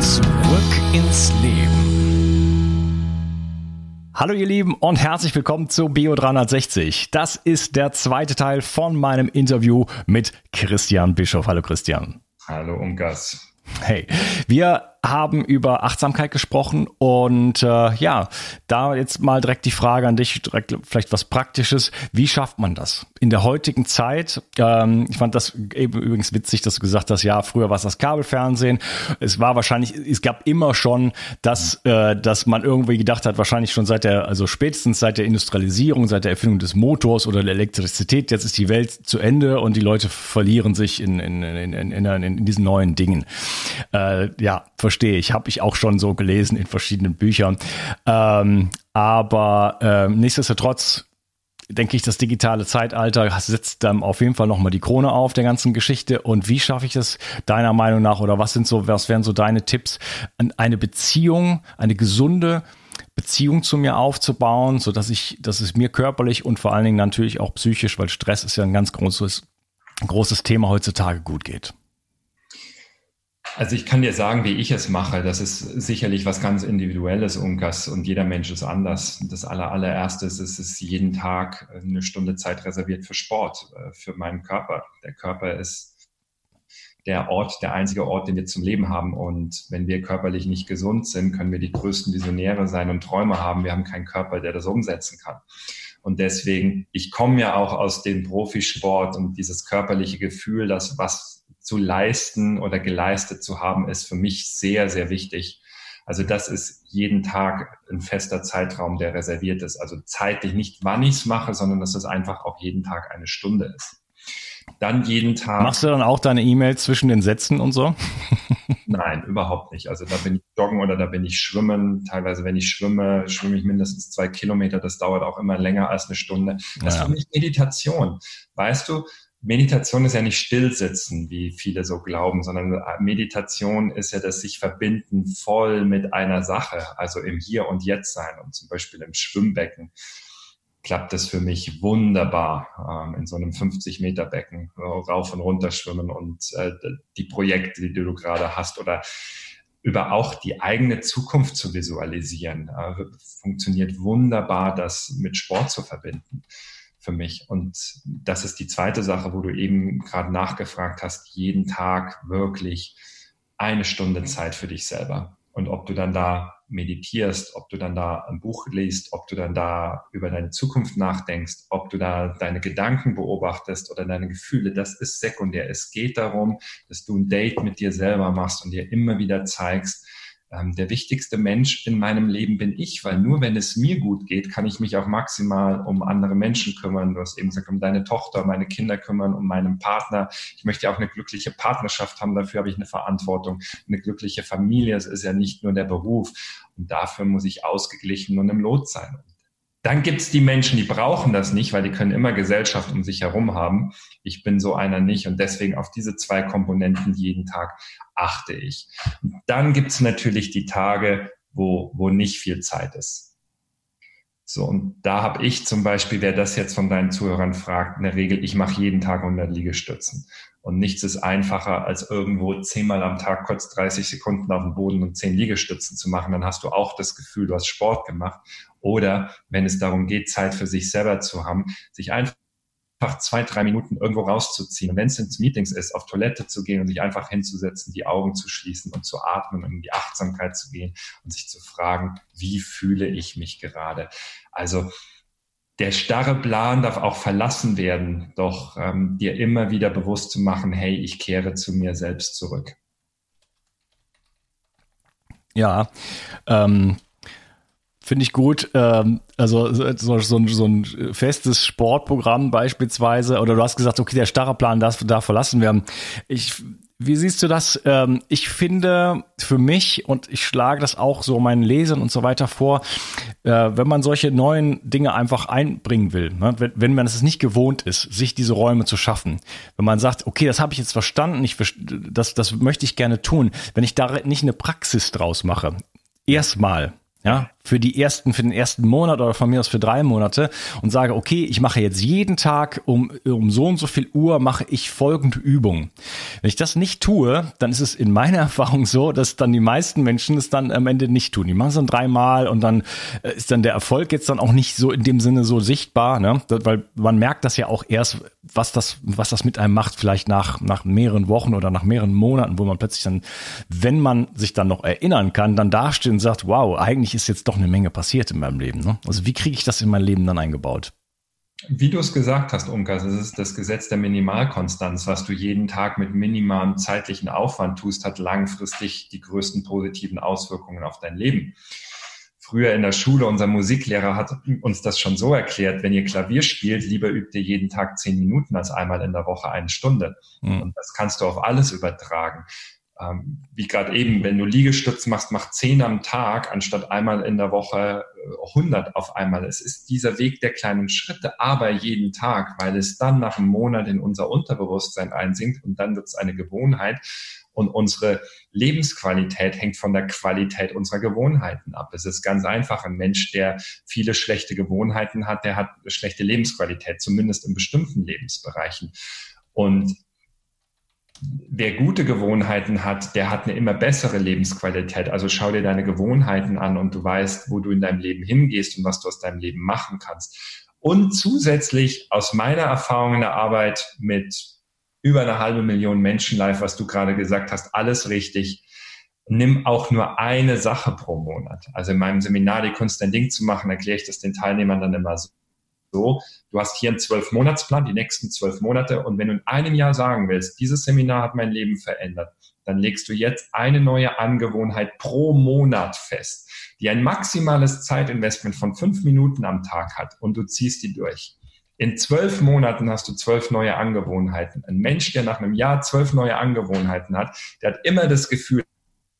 Zurück ins Leben. Hallo ihr Lieben und herzlich willkommen zu Bio360. Das ist der zweite Teil von meinem Interview mit Christian Bischof. Hallo Christian. Hallo Ungas. Hey, wir haben über Achtsamkeit gesprochen und äh, ja, da jetzt mal direkt die Frage an dich, direkt vielleicht was Praktisches. Wie schafft man das in der heutigen Zeit? Ähm, ich fand das eben übrigens witzig, dass du gesagt hast, ja, früher war es das Kabelfernsehen. Es war wahrscheinlich, es gab immer schon, dass, äh, dass man irgendwie gedacht hat, wahrscheinlich schon seit der, also spätestens seit der Industrialisierung, seit der Erfindung des Motors oder der Elektrizität, jetzt ist die Welt zu Ende und die Leute verlieren sich in, in, in, in, in, in diesen neuen Dingen. Äh, ja, verstehe ich, habe ich auch schon so gelesen in verschiedenen Büchern. Ähm, aber äh, nichtsdestotrotz denke ich, das digitale Zeitalter setzt dann auf jeden Fall nochmal die Krone auf der ganzen Geschichte. Und wie schaffe ich das deiner Meinung nach oder was sind so, was wären so deine Tipps, eine Beziehung, eine gesunde Beziehung zu mir aufzubauen, so dass ich, dass es mir körperlich und vor allen Dingen natürlich auch psychisch, weil Stress ist ja ein ganz großes, großes Thema heutzutage gut geht. Also ich kann dir sagen, wie ich es mache. Das ist sicherlich was ganz Individuelles, Unkas, und jeder Mensch ist anders. Das aller, allererste ist, es ist jeden Tag eine Stunde Zeit reserviert für Sport, äh, für meinen Körper. Der Körper ist der Ort, der einzige Ort, den wir zum Leben haben. Und wenn wir körperlich nicht gesund sind, können wir die größten Visionäre sein und Träume haben. Wir haben keinen Körper, der das umsetzen kann. Und deswegen, ich komme ja auch aus dem Profisport und dieses körperliche Gefühl, dass was zu leisten oder geleistet zu haben, ist für mich sehr, sehr wichtig. Also das ist jeden Tag ein fester Zeitraum, der reserviert ist. Also zeitlich nicht, wann ich es mache, sondern dass es einfach auch jeden Tag eine Stunde ist. Dann jeden Tag. Machst du dann auch deine E-Mails zwischen den Sätzen und so? Nein, überhaupt nicht. Also da bin ich joggen oder da bin ich schwimmen. Teilweise, wenn ich schwimme, schwimme ich mindestens zwei Kilometer. Das dauert auch immer länger als eine Stunde. Das ja. ist für mich Meditation. Weißt du, Meditation ist ja nicht stillsitzen, wie viele so glauben, sondern Meditation ist ja das sich verbinden voll mit einer Sache, also im Hier und Jetzt sein. Und zum Beispiel im Schwimmbecken klappt das für mich wunderbar, ähm, in so einem 50 Meter Becken rauf und runter schwimmen und äh, die Projekte, die du gerade hast oder über auch die eigene Zukunft zu visualisieren, äh, funktioniert wunderbar, das mit Sport zu verbinden für mich. Und das ist die zweite Sache, wo du eben gerade nachgefragt hast, jeden Tag wirklich eine Stunde Zeit für dich selber. Und ob du dann da meditierst, ob du dann da ein Buch liest, ob du dann da über deine Zukunft nachdenkst, ob du da deine Gedanken beobachtest oder deine Gefühle, das ist sekundär. Es geht darum, dass du ein Date mit dir selber machst und dir immer wieder zeigst, ähm, der wichtigste Mensch in meinem Leben bin ich, weil nur wenn es mir gut geht, kann ich mich auch maximal um andere Menschen kümmern. Du hast eben gesagt, um deine Tochter, meine Kinder kümmern, um meinen Partner. Ich möchte auch eine glückliche Partnerschaft haben, dafür habe ich eine Verantwortung. Eine glückliche Familie, es ist ja nicht nur der Beruf. Und dafür muss ich ausgeglichen und im Lot sein. Dann gibt es die Menschen, die brauchen das nicht, weil die können immer Gesellschaft um sich herum haben. Ich bin so einer nicht und deswegen auf diese zwei Komponenten jeden Tag achte ich. Und dann gibt es natürlich die Tage, wo, wo nicht viel Zeit ist. So, und da habe ich zum Beispiel, wer das jetzt von deinen Zuhörern fragt, in der Regel, ich mache jeden Tag 100 Liegestützen. Und nichts ist einfacher, als irgendwo zehnmal am Tag kurz 30 Sekunden auf dem Boden und zehn Liegestützen zu machen. Dann hast du auch das Gefühl, du hast Sport gemacht. Oder wenn es darum geht, Zeit für sich selber zu haben, sich einfach zwei, drei Minuten irgendwo rauszuziehen. Und wenn es ins Meetings ist, auf Toilette zu gehen und sich einfach hinzusetzen, die Augen zu schließen und zu atmen und in die Achtsamkeit zu gehen und sich zu fragen, wie fühle ich mich gerade? Also der starre Plan darf auch verlassen werden, doch ähm, dir immer wieder bewusst zu machen, hey, ich kehre zu mir selbst zurück. Ja, ähm, Finde ich gut. Ähm, also so, so, so, ein festes Sportprogramm beispielsweise. Oder du hast gesagt, okay, der starre Plan darf, darf verlassen werden. Ich, wie siehst du das? Ähm, ich finde für mich, und ich schlage das auch so meinen Lesern und so weiter vor, äh, wenn man solche neuen Dinge einfach einbringen will, ne? wenn, wenn man es nicht gewohnt ist, sich diese Räume zu schaffen, wenn man sagt, okay, das habe ich jetzt verstanden, ich, das, das möchte ich gerne tun, wenn ich da nicht eine Praxis draus mache, erstmal, ja, für die ersten, für den ersten Monat oder von mir aus für drei Monate und sage, okay, ich mache jetzt jeden Tag um, um so und so viel Uhr mache ich folgende Übung. Wenn ich das nicht tue, dann ist es in meiner Erfahrung so, dass dann die meisten Menschen es dann am Ende nicht tun. Die machen es dann dreimal und dann äh, ist dann der Erfolg jetzt dann auch nicht so in dem Sinne so sichtbar, ne? weil man merkt das ja auch erst, was das, was das mit einem macht, vielleicht nach, nach mehreren Wochen oder nach mehreren Monaten, wo man plötzlich dann, wenn man sich dann noch erinnern kann, dann dasteht und sagt, wow, eigentlich ist jetzt doch eine Menge passiert in meinem Leben. Ne? Also wie kriege ich das in mein Leben dann eingebaut? Wie du es gesagt hast, Unkas, es ist das Gesetz der Minimalkonstanz. Was du jeden Tag mit minimalem zeitlichen Aufwand tust, hat langfristig die größten positiven Auswirkungen auf dein Leben. Früher in der Schule, unser Musiklehrer hat uns das schon so erklärt, wenn ihr Klavier spielt, lieber übt ihr jeden Tag zehn Minuten als einmal in der Woche eine Stunde. Mhm. Und das kannst du auf alles übertragen wie gerade eben, wenn du Liegestütz machst, mach zehn am Tag anstatt einmal in der Woche 100 äh, auf einmal. Es ist dieser Weg der kleinen Schritte, aber jeden Tag, weil es dann nach einem Monat in unser Unterbewusstsein einsinkt und dann wird es eine Gewohnheit. Und unsere Lebensqualität hängt von der Qualität unserer Gewohnheiten ab. Es ist ganz einfach. Ein Mensch, der viele schlechte Gewohnheiten hat, der hat schlechte Lebensqualität, zumindest in bestimmten Lebensbereichen. Und wer gute Gewohnheiten hat, der hat eine immer bessere Lebensqualität. Also schau dir deine Gewohnheiten an und du weißt, wo du in deinem Leben hingehst und was du aus deinem Leben machen kannst. Und zusätzlich aus meiner Erfahrung in der Arbeit mit über eine halbe Million Menschen live, was du gerade gesagt hast, alles richtig. Nimm auch nur eine Sache pro Monat. Also in meinem Seminar die Kunst ein Ding zu machen, erkläre ich das den Teilnehmern dann immer so so, du hast hier einen zwölf-Monatsplan, die nächsten zwölf Monate. Und wenn du in einem Jahr sagen willst, dieses Seminar hat mein Leben verändert, dann legst du jetzt eine neue Angewohnheit pro Monat fest, die ein maximales Zeitinvestment von fünf Minuten am Tag hat und du ziehst die durch. In zwölf Monaten hast du zwölf neue Angewohnheiten. Ein Mensch, der nach einem Jahr zwölf neue Angewohnheiten hat, der hat immer das Gefühl,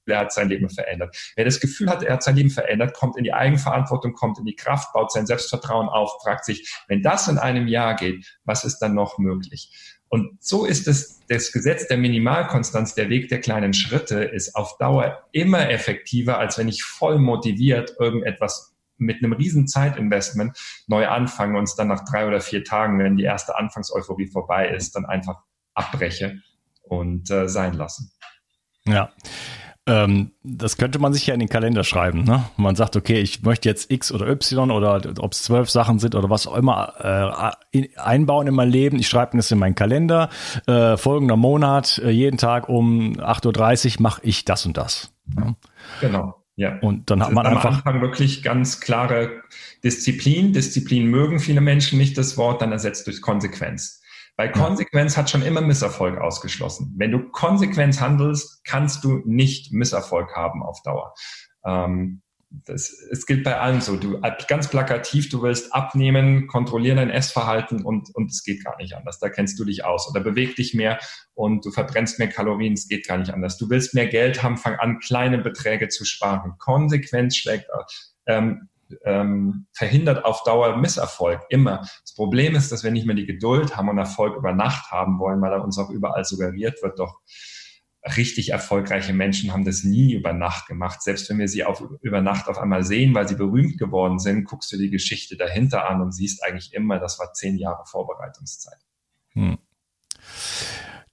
er hat sein Leben verändert. Wer das Gefühl hat, er hat sein Leben verändert, kommt in die Eigenverantwortung, kommt in die Kraft, baut sein Selbstvertrauen auf, fragt sich, wenn das in einem Jahr geht, was ist dann noch möglich? Und so ist es, das Gesetz der Minimalkonstanz, der Weg der kleinen Schritte ist auf Dauer immer effektiver, als wenn ich voll motiviert irgendetwas mit einem riesen Zeitinvestment neu anfange und es dann nach drei oder vier Tagen, wenn die erste Anfangseuphorie vorbei ist, dann einfach abbreche und äh, sein lassen. Ja. Ähm, das könnte man sich ja in den Kalender schreiben. Ne? Man sagt, okay, ich möchte jetzt X oder Y oder ob es zwölf Sachen sind oder was auch immer äh, einbauen in mein Leben. Ich schreibe das in meinen Kalender. Äh, folgender Monat, äh, jeden Tag um 8.30 Uhr mache ich das und das. Ja? Genau. Ja. Und dann hat man am einfach. Am Anfang wirklich ganz klare Disziplin. Disziplin mögen viele Menschen nicht das Wort, dann ersetzt durch Konsequenz. Weil Konsequenz hat schon immer Misserfolg ausgeschlossen. Wenn du konsequent handelst, kannst du nicht Misserfolg haben auf Dauer. Ähm, das, es gilt bei allen so. Du ganz plakativ, du willst abnehmen, kontrollieren dein Essverhalten und, und es geht gar nicht anders. Da kennst du dich aus. Oder beweg dich mehr und du verbrennst mehr Kalorien, es geht gar nicht anders. Du willst mehr Geld haben, fang an, kleine Beträge zu sparen. Konsequenz schlägt, ähm, ähm, verhindert auf Dauer Misserfolg. Immer. Das Problem ist, dass wir nicht mehr die Geduld haben und Erfolg über Nacht haben wollen, weil er uns auch überall suggeriert wird, doch richtig erfolgreiche Menschen haben das nie über Nacht gemacht. Selbst wenn wir sie auf, über Nacht auf einmal sehen, weil sie berühmt geworden sind, guckst du die Geschichte dahinter an und siehst eigentlich immer, das war zehn Jahre Vorbereitungszeit. Hm.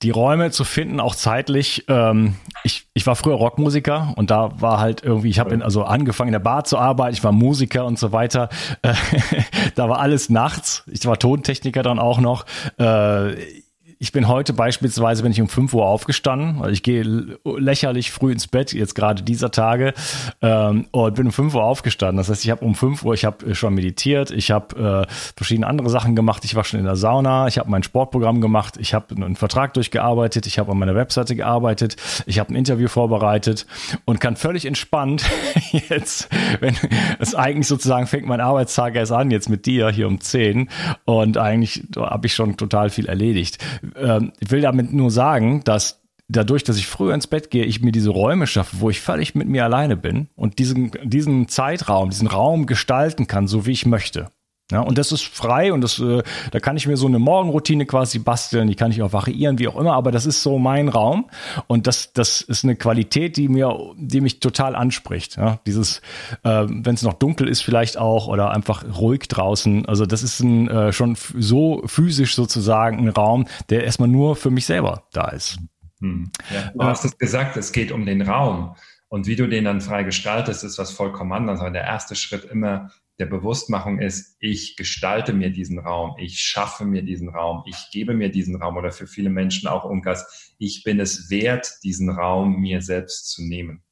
Die Räume zu finden, auch zeitlich. Ähm, ich, ich war früher Rockmusiker und da war halt irgendwie, ich habe also angefangen in der Bar zu arbeiten, ich war Musiker und so weiter. Äh, da war alles nachts. Ich war Tontechniker dann auch noch. Äh, ich bin heute beispielsweise, bin ich um 5 Uhr aufgestanden, weil ich gehe lächerlich früh ins Bett, jetzt gerade dieser Tage, ähm, und bin um 5 Uhr aufgestanden. Das heißt, ich habe um 5 Uhr, ich habe schon meditiert, ich habe äh, verschiedene andere Sachen gemacht, ich war schon in der Sauna, ich habe mein Sportprogramm gemacht, ich habe einen Vertrag durchgearbeitet, ich habe an meiner Webseite gearbeitet, ich habe ein Interview vorbereitet und kann völlig entspannt jetzt, wenn es eigentlich sozusagen fängt mein Arbeitstag erst an, jetzt mit dir hier um 10 und eigentlich habe ich schon total viel erledigt ähm, ich will damit nur sagen, dass dadurch, dass ich früher ins Bett gehe, ich mir diese Räume schaffe, wo ich völlig mit mir alleine bin und diesen, diesen Zeitraum, diesen Raum gestalten kann, so wie ich möchte. Ja, und das ist frei und das, äh, da kann ich mir so eine Morgenroutine quasi basteln, die kann ich auch variieren, wie auch immer, aber das ist so mein Raum und das, das ist eine Qualität, die mir, die mich total anspricht. Ja, dieses, äh, wenn es noch dunkel ist vielleicht auch oder einfach ruhig draußen, also das ist ein, äh, schon so physisch sozusagen ein Raum, der erstmal nur für mich selber da ist. Hm. Ja, du hast es gesagt, es geht um den Raum. Und wie du den dann frei gestaltest, ist was vollkommen anderes. Aber der erste Schritt immer der Bewusstmachung ist, ich gestalte mir diesen Raum, ich schaffe mir diesen Raum, ich gebe mir diesen Raum oder für viele Menschen auch Unkas, ich bin es wert, diesen Raum mir selbst zu nehmen.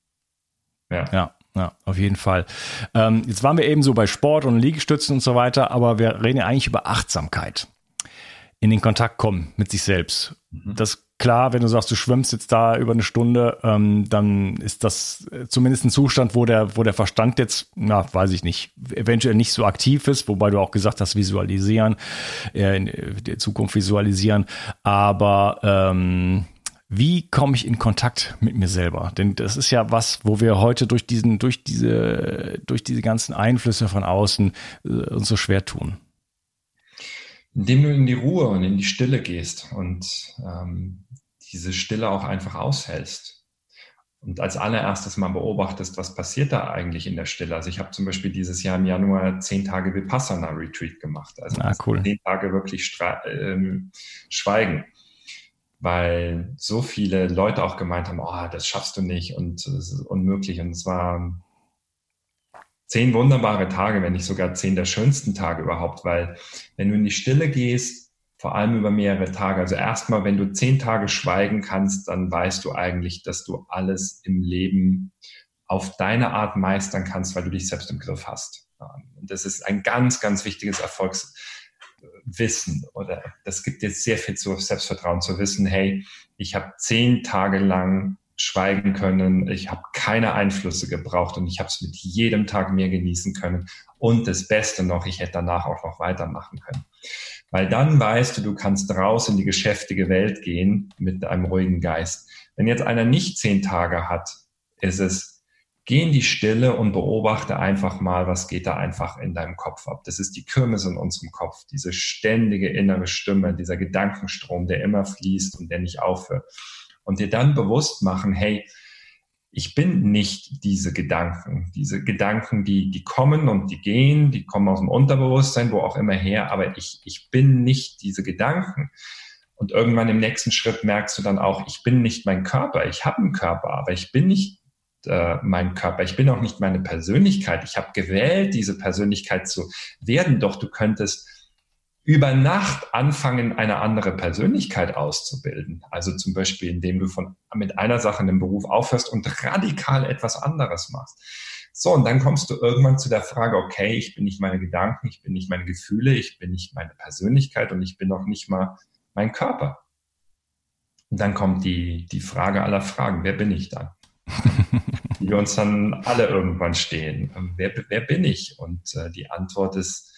Ja. ja. Ja, auf jeden Fall. Ähm, jetzt waren wir eben so bei Sport und Liegestützen und so weiter, aber wir reden ja eigentlich über Achtsamkeit. In den Kontakt kommen mit sich selbst. Mhm. Das klar, wenn du sagst, du schwimmst jetzt da über eine Stunde, ähm, dann ist das äh, zumindest ein Zustand, wo der, wo der Verstand jetzt, na, weiß ich nicht, eventuell nicht so aktiv ist, wobei du auch gesagt hast, visualisieren, äh, in der Zukunft visualisieren. Aber ähm, wie komme ich in Kontakt mit mir selber? Denn das ist ja was, wo wir heute durch diesen, durch diese, durch diese ganzen Einflüsse von außen äh, uns so schwer tun. Indem du in die Ruhe und in die Stille gehst und ähm, diese Stille auch einfach aushältst. Und als allererstes mal beobachtest, was passiert da eigentlich in der Stille. Also ich habe zum Beispiel dieses Jahr im Januar zehn Tage Vipassana Retreat gemacht. Also ah, cool. zehn Tage wirklich ähm, schweigen. Weil so viele Leute auch gemeint haben, oh, das schaffst du nicht und es ist unmöglich. Und es waren zehn wunderbare Tage, wenn nicht sogar zehn der schönsten Tage überhaupt, weil wenn du in die Stille gehst, vor allem über mehrere Tage. Also erstmal, wenn du zehn Tage schweigen kannst, dann weißt du eigentlich, dass du alles im Leben auf deine Art meistern kannst, weil du dich selbst im Griff hast. Und das ist ein ganz, ganz wichtiges Erfolgswissen oder das gibt jetzt sehr viel zu Selbstvertrauen zu wissen, hey, ich habe zehn Tage lang schweigen können, ich habe keine Einflüsse gebraucht und ich habe es mit jedem Tag mehr genießen können. Und das Beste noch, ich hätte danach auch noch weitermachen können. Weil dann weißt du, du kannst raus in die geschäftige Welt gehen mit einem ruhigen Geist. Wenn jetzt einer nicht zehn Tage hat, ist es, geh in die Stille und beobachte einfach mal, was geht da einfach in deinem Kopf ab. Das ist die Kirmes in unserem Kopf, diese ständige innere Stimme, dieser Gedankenstrom, der immer fließt und der nicht aufhört. Und dir dann bewusst machen, hey, ich bin nicht diese Gedanken. Diese Gedanken, die, die kommen und die gehen, die kommen aus dem Unterbewusstsein, wo auch immer her, aber ich, ich bin nicht diese Gedanken. Und irgendwann im nächsten Schritt merkst du dann auch, ich bin nicht mein Körper. Ich habe einen Körper, aber ich bin nicht äh, mein Körper. Ich bin auch nicht meine Persönlichkeit. Ich habe gewählt, diese Persönlichkeit zu werden. Doch du könntest über Nacht anfangen, eine andere Persönlichkeit auszubilden. Also zum Beispiel, indem du von, mit einer Sache in dem Beruf aufhörst und radikal etwas anderes machst. So, und dann kommst du irgendwann zu der Frage, okay, ich bin nicht meine Gedanken, ich bin nicht meine Gefühle, ich bin nicht meine Persönlichkeit und ich bin auch nicht mal mein Körper. Und dann kommt die, die Frage aller Fragen, wer bin ich dann? die wir uns dann alle irgendwann stehen. Wer, wer bin ich? Und äh, die Antwort ist,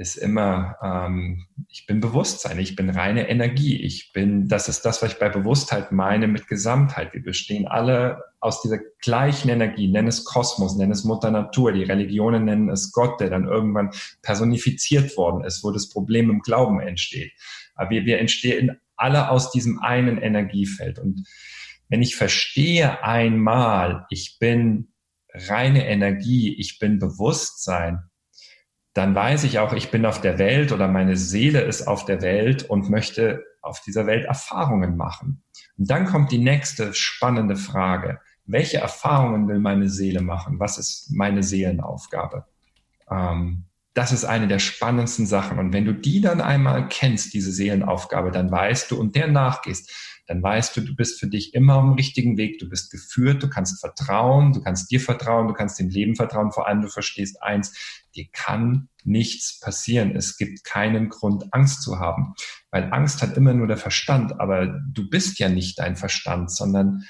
ist immer, ähm, ich bin Bewusstsein, ich bin reine Energie, ich bin, das ist das, was ich bei Bewusstheit meine mit Gesamtheit. Wir bestehen alle aus dieser gleichen Energie, nenn es Kosmos, nenn es Mutter Natur, die Religionen nennen es Gott, der dann irgendwann personifiziert worden ist, wo das Problem im Glauben entsteht. Aber wir, wir entstehen alle aus diesem einen Energiefeld. Und wenn ich verstehe einmal, ich bin reine Energie, ich bin Bewusstsein, dann weiß ich auch, ich bin auf der Welt oder meine Seele ist auf der Welt und möchte auf dieser Welt Erfahrungen machen. Und dann kommt die nächste spannende Frage. Welche Erfahrungen will meine Seele machen? Was ist meine Seelenaufgabe? Ähm, das ist eine der spannendsten Sachen. Und wenn du die dann einmal kennst, diese Seelenaufgabe, dann weißt du und der nachgehst, dann weißt du, du bist für dich immer am richtigen Weg, du bist geführt, du kannst vertrauen, du kannst dir vertrauen, du kannst dem Leben vertrauen, vor allem du verstehst eins, dir kann nichts passieren. Es gibt keinen Grund, Angst zu haben, weil Angst hat immer nur der Verstand, aber du bist ja nicht dein Verstand, sondern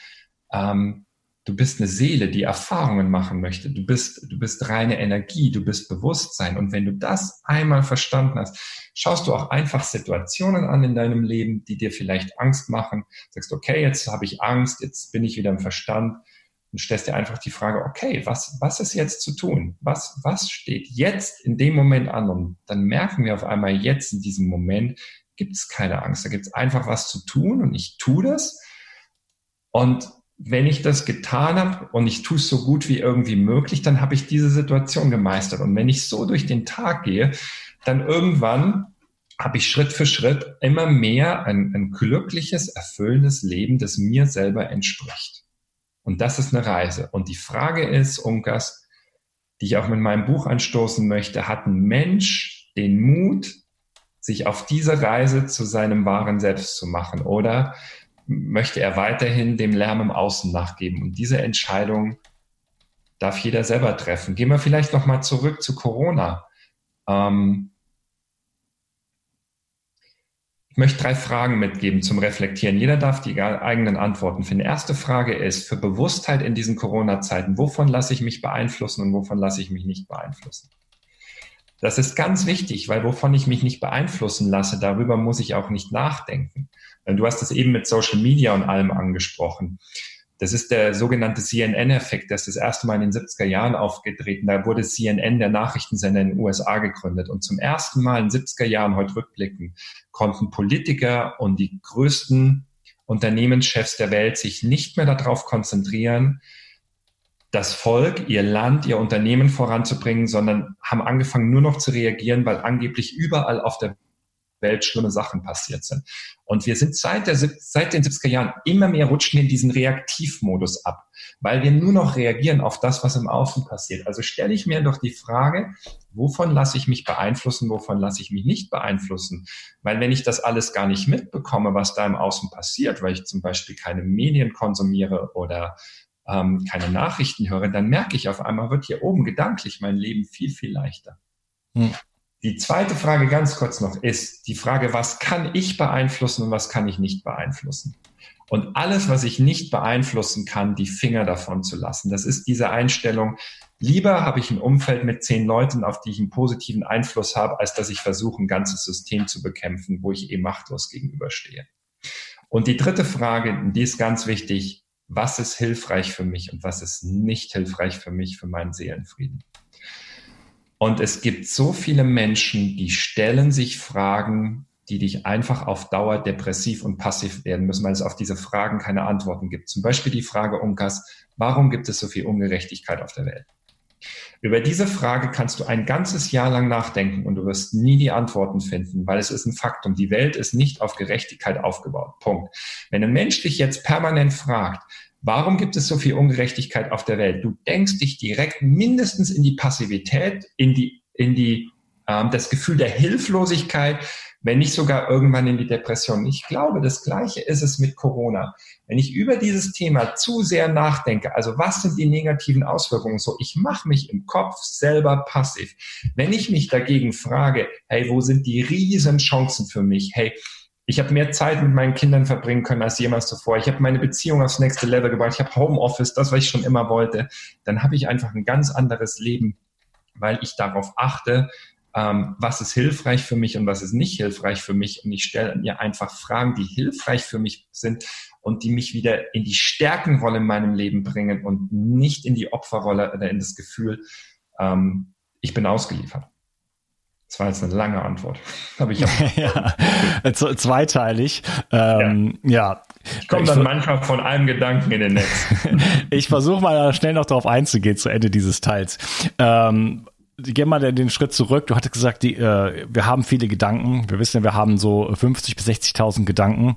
ähm, Du bist eine Seele, die Erfahrungen machen möchte. Du bist, du bist reine Energie, du bist Bewusstsein. Und wenn du das einmal verstanden hast, schaust du auch einfach Situationen an in deinem Leben, die dir vielleicht Angst machen. Sagst, okay, jetzt habe ich Angst, jetzt bin ich wieder im Verstand und stellst dir einfach die Frage, okay, was, was ist jetzt zu tun? Was, was steht jetzt in dem Moment an? Und dann merken wir auf einmal jetzt in diesem Moment, gibt es keine Angst. Da gibt es einfach was zu tun und ich tue das. Und wenn ich das getan habe und ich tue es so gut wie irgendwie möglich, dann habe ich diese Situation gemeistert. Und wenn ich so durch den Tag gehe, dann irgendwann habe ich Schritt für Schritt immer mehr ein, ein glückliches, erfüllendes Leben, das mir selber entspricht. Und das ist eine Reise. Und die Frage ist, Unkas, die ich auch mit meinem Buch anstoßen möchte, hat ein Mensch den Mut, sich auf diese Reise zu seinem wahren Selbst zu machen? Oder möchte er weiterhin dem Lärm im Außen nachgeben. Und diese Entscheidung darf jeder selber treffen. Gehen wir vielleicht noch mal zurück zu Corona. Ähm ich möchte drei Fragen mitgeben zum Reflektieren. Jeder darf die eigenen Antworten finden. Erste Frage ist, für Bewusstheit in diesen Corona-Zeiten, wovon lasse ich mich beeinflussen und wovon lasse ich mich nicht beeinflussen? Das ist ganz wichtig, weil wovon ich mich nicht beeinflussen lasse, darüber muss ich auch nicht nachdenken. Du hast es eben mit Social Media und allem angesprochen. Das ist der sogenannte CNN-Effekt, das ist das erste Mal in den 70er Jahren aufgetreten. Da wurde CNN, der Nachrichtensender in den USA, gegründet. Und zum ersten Mal in den 70er Jahren, heute rückblicken, konnten Politiker und die größten Unternehmenschefs der Welt sich nicht mehr darauf konzentrieren, das Volk, ihr Land, ihr Unternehmen voranzubringen, sondern haben angefangen nur noch zu reagieren, weil angeblich überall auf der Welt schlimme Sachen passiert sind. Und wir sind seit, der, seit den 70er Jahren immer mehr rutschen in diesen Reaktivmodus ab, weil wir nur noch reagieren auf das, was im Außen passiert. Also stelle ich mir doch die Frage, wovon lasse ich mich beeinflussen, wovon lasse ich mich nicht beeinflussen? Weil wenn ich das alles gar nicht mitbekomme, was da im Außen passiert, weil ich zum Beispiel keine Medien konsumiere oder ähm, keine Nachrichten höre, dann merke ich auf einmal, wird hier oben gedanklich mein Leben viel, viel leichter. Hm. Die zweite Frage ganz kurz noch ist die Frage, was kann ich beeinflussen und was kann ich nicht beeinflussen? Und alles, was ich nicht beeinflussen kann, die Finger davon zu lassen. Das ist diese Einstellung. Lieber habe ich ein Umfeld mit zehn Leuten, auf die ich einen positiven Einfluss habe, als dass ich versuche, ein ganzes System zu bekämpfen, wo ich eh machtlos gegenüberstehe. Und die dritte Frage, die ist ganz wichtig was ist hilfreich für mich und was ist nicht hilfreich für mich, für meinen Seelenfrieden. Und es gibt so viele Menschen, die stellen sich Fragen, die dich einfach auf Dauer depressiv und passiv werden müssen, weil es auf diese Fragen keine Antworten gibt. Zum Beispiel die Frage, Unkas, warum gibt es so viel Ungerechtigkeit auf der Welt? Über diese Frage kannst du ein ganzes Jahr lang nachdenken und du wirst nie die Antworten finden, weil es ist ein Faktum. Die Welt ist nicht auf Gerechtigkeit aufgebaut. Punkt. Wenn ein Mensch dich jetzt permanent fragt, warum gibt es so viel Ungerechtigkeit auf der Welt? Du denkst dich direkt mindestens in die Passivität, in die, in die ähm, das Gefühl der Hilflosigkeit, wenn nicht sogar irgendwann in die Depression. Ich glaube, das Gleiche ist es mit Corona. Wenn ich über dieses Thema zu sehr nachdenke, also was sind die negativen Auswirkungen so, ich mache mich im Kopf selber passiv. Wenn ich mich dagegen frage, hey, wo sind die riesen Chancen für mich? Hey, ich habe mehr Zeit mit meinen Kindern verbringen können als jemals zuvor. Ich habe meine Beziehung aufs nächste Level gebracht. Ich habe Homeoffice, das, was ich schon immer wollte. Dann habe ich einfach ein ganz anderes Leben, weil ich darauf achte, ähm, was ist hilfreich für mich und was ist nicht hilfreich für mich. Und ich stelle mir einfach Fragen, die hilfreich für mich sind und die mich wieder in die Stärkenrolle in meinem Leben bringen und nicht in die Opferrolle oder in das Gefühl, ähm, ich bin ausgeliefert. Das war jetzt eine lange Antwort. Habe ich ja, zweiteilig. Ähm, ja. ja. Ich komme dann manchmal von einem Gedanken in den Netz. ich versuche mal schnell noch darauf einzugehen zu Ende dieses Teils. Ähm, geh mal den Schritt zurück. Du hattest gesagt, die, äh, wir haben viele Gedanken. Wir wissen ja, wir haben so 50 bis 60.000 Gedanken.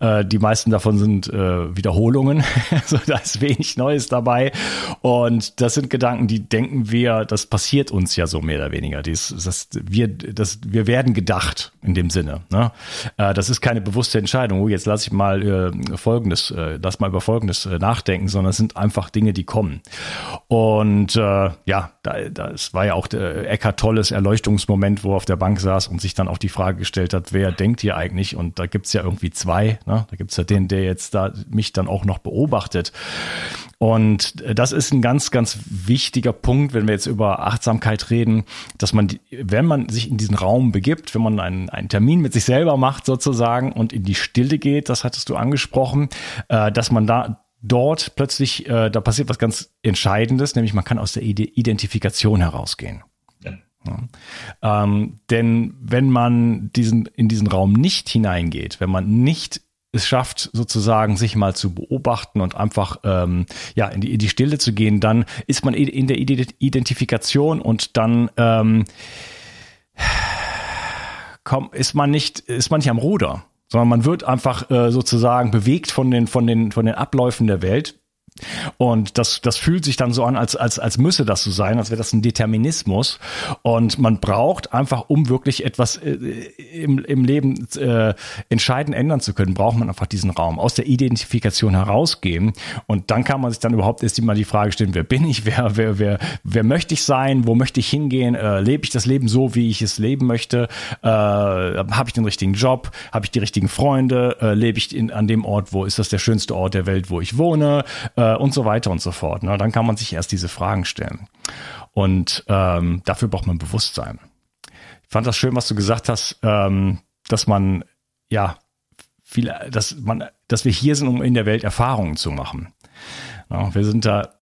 Äh, die meisten davon sind äh, Wiederholungen. also da ist wenig Neues dabei. Und das sind Gedanken, die denken wir, das passiert uns ja so mehr oder weniger. Dies, das, wir, das, wir werden gedacht in dem Sinne. Ne? Äh, das ist keine bewusste Entscheidung. Oh, jetzt lasse ich mal äh, Folgendes, äh, lass mal über Folgendes nachdenken, sondern es sind einfach Dinge, die kommen. Und ja, da, das war ja auch der Eckart Tolles Erleuchtungsmoment, wo er auf der Bank saß und sich dann auch die Frage gestellt hat, wer denkt hier eigentlich? Und da gibt's ja irgendwie zwei. Ne? Da gibt's ja den, der jetzt da mich dann auch noch beobachtet. Und das ist ein ganz, ganz wichtiger Punkt, wenn wir jetzt über Achtsamkeit reden, dass man, wenn man sich in diesen Raum begibt, wenn man einen, einen Termin mit sich selber macht sozusagen und in die Stille geht, das hattest du angesprochen, äh, dass man da dort plötzlich, äh, da passiert was ganz Entscheidendes, nämlich man kann aus der Identifikation herausgehen. Ja. Ja. Ähm, denn wenn man diesen, in diesen Raum nicht hineingeht, wenn man nicht es schafft, sozusagen sich mal zu beobachten und einfach ähm, ja in die, in die Stille zu gehen, dann ist man in der Identifikation und dann ähm, komm, ist man nicht, ist man nicht am Ruder sondern man wird einfach äh, sozusagen bewegt von den, von den, von den Abläufen der Welt und das, das fühlt sich dann so an, als, als, als müsse das so sein, als wäre das ein Determinismus. Und man braucht einfach, um wirklich etwas äh, im, im Leben äh, entscheidend ändern zu können, braucht man einfach diesen Raum, aus der Identifikation herausgehen. Und dann kann man sich dann überhaupt erst immer die Frage stellen, wer bin ich, wer, wer, wer, wer möchte ich sein, wo möchte ich hingehen, äh, lebe ich das Leben so, wie ich es leben möchte, äh, habe ich den richtigen Job, habe ich die richtigen Freunde, äh, lebe ich in, an dem Ort, wo ist das der schönste Ort der Welt, wo ich wohne, äh, äh, und so weiter und so fort. Ne? Dann kann man sich erst diese Fragen stellen. Und ähm, dafür braucht man Bewusstsein. Ich fand das schön, was du gesagt hast, ähm, dass man ja viel, dass man, dass wir hier sind, um in der Welt Erfahrungen zu machen. Ja, wir sind da,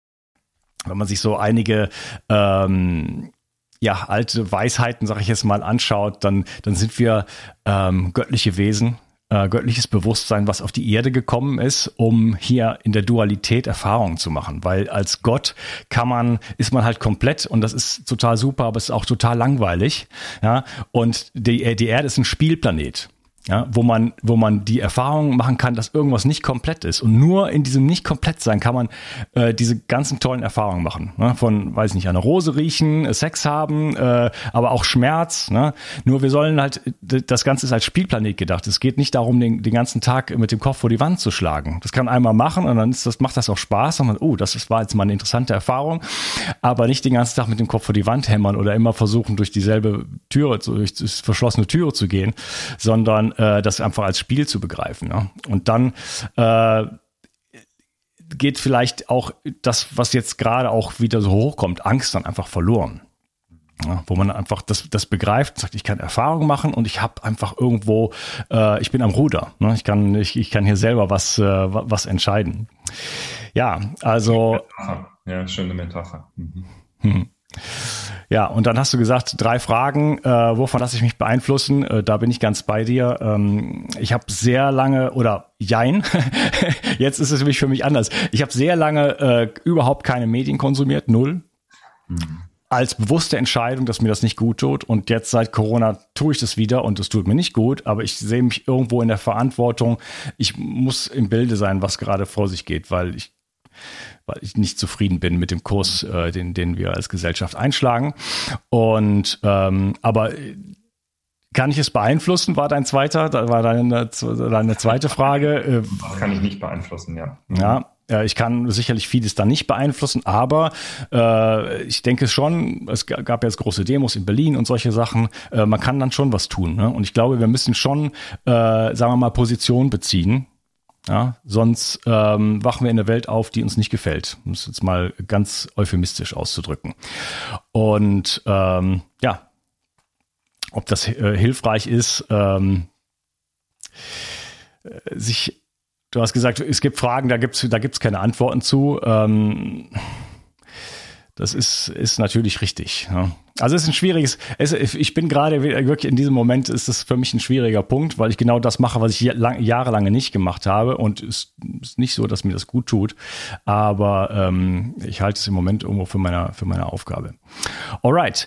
wenn man sich so einige ähm, ja, alte Weisheiten, sag ich jetzt mal, anschaut, dann, dann sind wir ähm, göttliche Wesen, äh, göttliches Bewusstsein, was auf die Erde gekommen ist, um hier in der Dualität Erfahrungen zu machen. Weil als Gott kann man, ist man halt komplett und das ist total super, aber es ist auch total langweilig. Ja, und die, die Erde ist ein Spielplanet ja, wo man, wo man die Erfahrung machen kann, dass irgendwas nicht komplett ist. Und nur in diesem nicht komplett sein kann man äh, diese ganzen tollen Erfahrungen machen. Ne? Von, weiß nicht, eine Rose riechen, äh, Sex haben, äh, aber auch Schmerz. Ne? Nur wir sollen halt, das Ganze ist als Spielplanet gedacht. Es geht nicht darum, den, den ganzen Tag mit dem Kopf vor die Wand zu schlagen. Das kann einmal machen und dann ist das, macht das auch Spaß. Und man, oh, das war jetzt mal eine interessante Erfahrung. Aber nicht den ganzen Tag mit dem Kopf vor die Wand hämmern oder immer versuchen, durch dieselbe Türe, durch verschlossene Türe zu gehen, sondern äh, das einfach als Spiel zu begreifen. Ne? Und dann äh, geht vielleicht auch das, was jetzt gerade auch wieder so hochkommt, Angst dann einfach verloren. Ja, wo man einfach das, das begreift, sagt, ich kann Erfahrung machen und ich habe einfach irgendwo, äh, ich bin am Ruder. Ne? Ich, kann, ich, ich kann hier selber was, äh, was entscheiden. Ja, also. Ja, schöne Metapher. Mhm. Hm. Ja, und dann hast du gesagt, drei Fragen, äh, wovon lasse ich mich beeinflussen? Äh, da bin ich ganz bei dir. Ähm, ich habe sehr lange, oder jein, jetzt ist es nämlich für mich anders. Ich habe sehr lange äh, überhaupt keine Medien konsumiert, null. Mhm. Als bewusste Entscheidung, dass mir das nicht gut tut. Und jetzt seit Corona tue ich das wieder und es tut mir nicht gut, aber ich sehe mich irgendwo in der Verantwortung. Ich muss im Bilde sein, was gerade vor sich geht, weil ich weil ich nicht zufrieden bin mit dem Kurs, äh, den, den wir als Gesellschaft einschlagen. Und ähm, aber kann ich es beeinflussen? War dein zweiter, da war deine, deine zweite Frage. Das kann ich nicht beeinflussen, ja. Ja, ich kann sicherlich vieles da nicht beeinflussen, aber äh, ich denke schon, es gab jetzt große Demos in Berlin und solche Sachen. Äh, man kann dann schon was tun. Ne? Und ich glaube, wir müssen schon, äh, sagen wir mal, Position beziehen. Ja, sonst ähm, wachen wir in der Welt auf, die uns nicht gefällt. Um es jetzt mal ganz euphemistisch auszudrücken. Und ähm, ja, ob das äh, hilfreich ist, ähm, äh, sich, du hast gesagt, es gibt Fragen, da gibt es da gibt's keine Antworten zu. Ähm, das ist, ist natürlich richtig. Ja. Also es ist ein schwieriges, es, ich bin gerade wirklich in diesem Moment ist das für mich ein schwieriger Punkt, weil ich genau das mache, was ich lang, jahrelang nicht gemacht habe und es ist nicht so, dass mir das gut tut, aber ähm, ich halte es im Moment irgendwo für meine, für meine Aufgabe. Alright,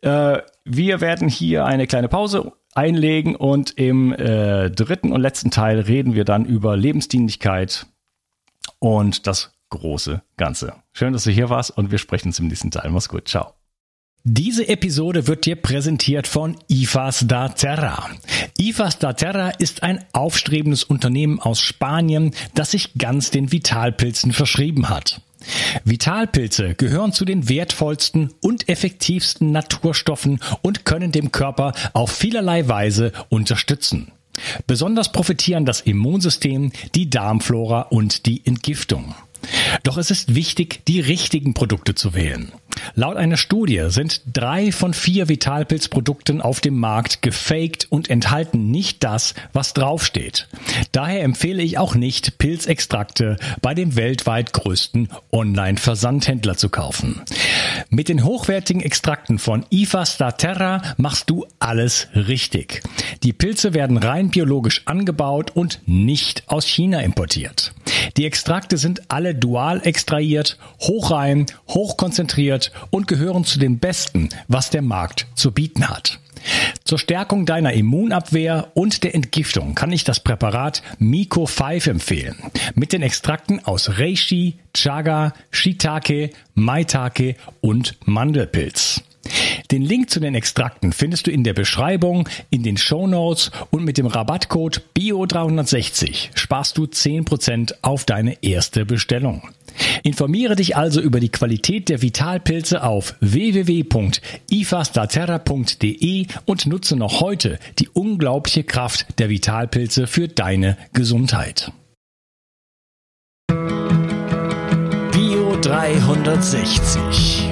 äh, wir werden hier eine kleine Pause einlegen und im äh, dritten und letzten Teil reden wir dann über Lebensdienlichkeit und das große Ganze. Schön, dass du hier warst und wir sprechen uns im nächsten Teil. Mach's gut. Ciao. Diese Episode wird dir präsentiert von IFAS da Terra. IFAS da Terra ist ein aufstrebendes Unternehmen aus Spanien, das sich ganz den Vitalpilzen verschrieben hat. Vitalpilze gehören zu den wertvollsten und effektivsten Naturstoffen und können dem Körper auf vielerlei Weise unterstützen. Besonders profitieren das Immunsystem, die Darmflora und die Entgiftung. Doch es ist wichtig, die richtigen Produkte zu wählen. Laut einer Studie sind drei von vier Vitalpilzprodukten auf dem Markt gefaked und enthalten nicht das, was draufsteht. Daher empfehle ich auch nicht, Pilzextrakte bei dem weltweit größten Online-Versandhändler zu kaufen. Mit den hochwertigen Extrakten von IFA Staterra machst du alles richtig. Die Pilze werden rein biologisch angebaut und nicht aus China importiert. Die Extrakte sind alle dual extrahiert, hochrein, hochkonzentriert und gehören zu den besten, was der Markt zu bieten hat. Zur Stärkung deiner Immunabwehr und der Entgiftung kann ich das Präparat Miko 5 empfehlen. Mit den Extrakten aus Reishi, Chaga, Shiitake, Maitake und Mandelpilz. Den Link zu den Extrakten findest du in der Beschreibung, in den Show Notes und mit dem Rabattcode BIO360 sparst du 10% auf deine erste Bestellung. Informiere dich also über die Qualität der Vitalpilze auf www.ifastaterra.de und nutze noch heute die unglaubliche Kraft der Vitalpilze für deine Gesundheit. Bio 360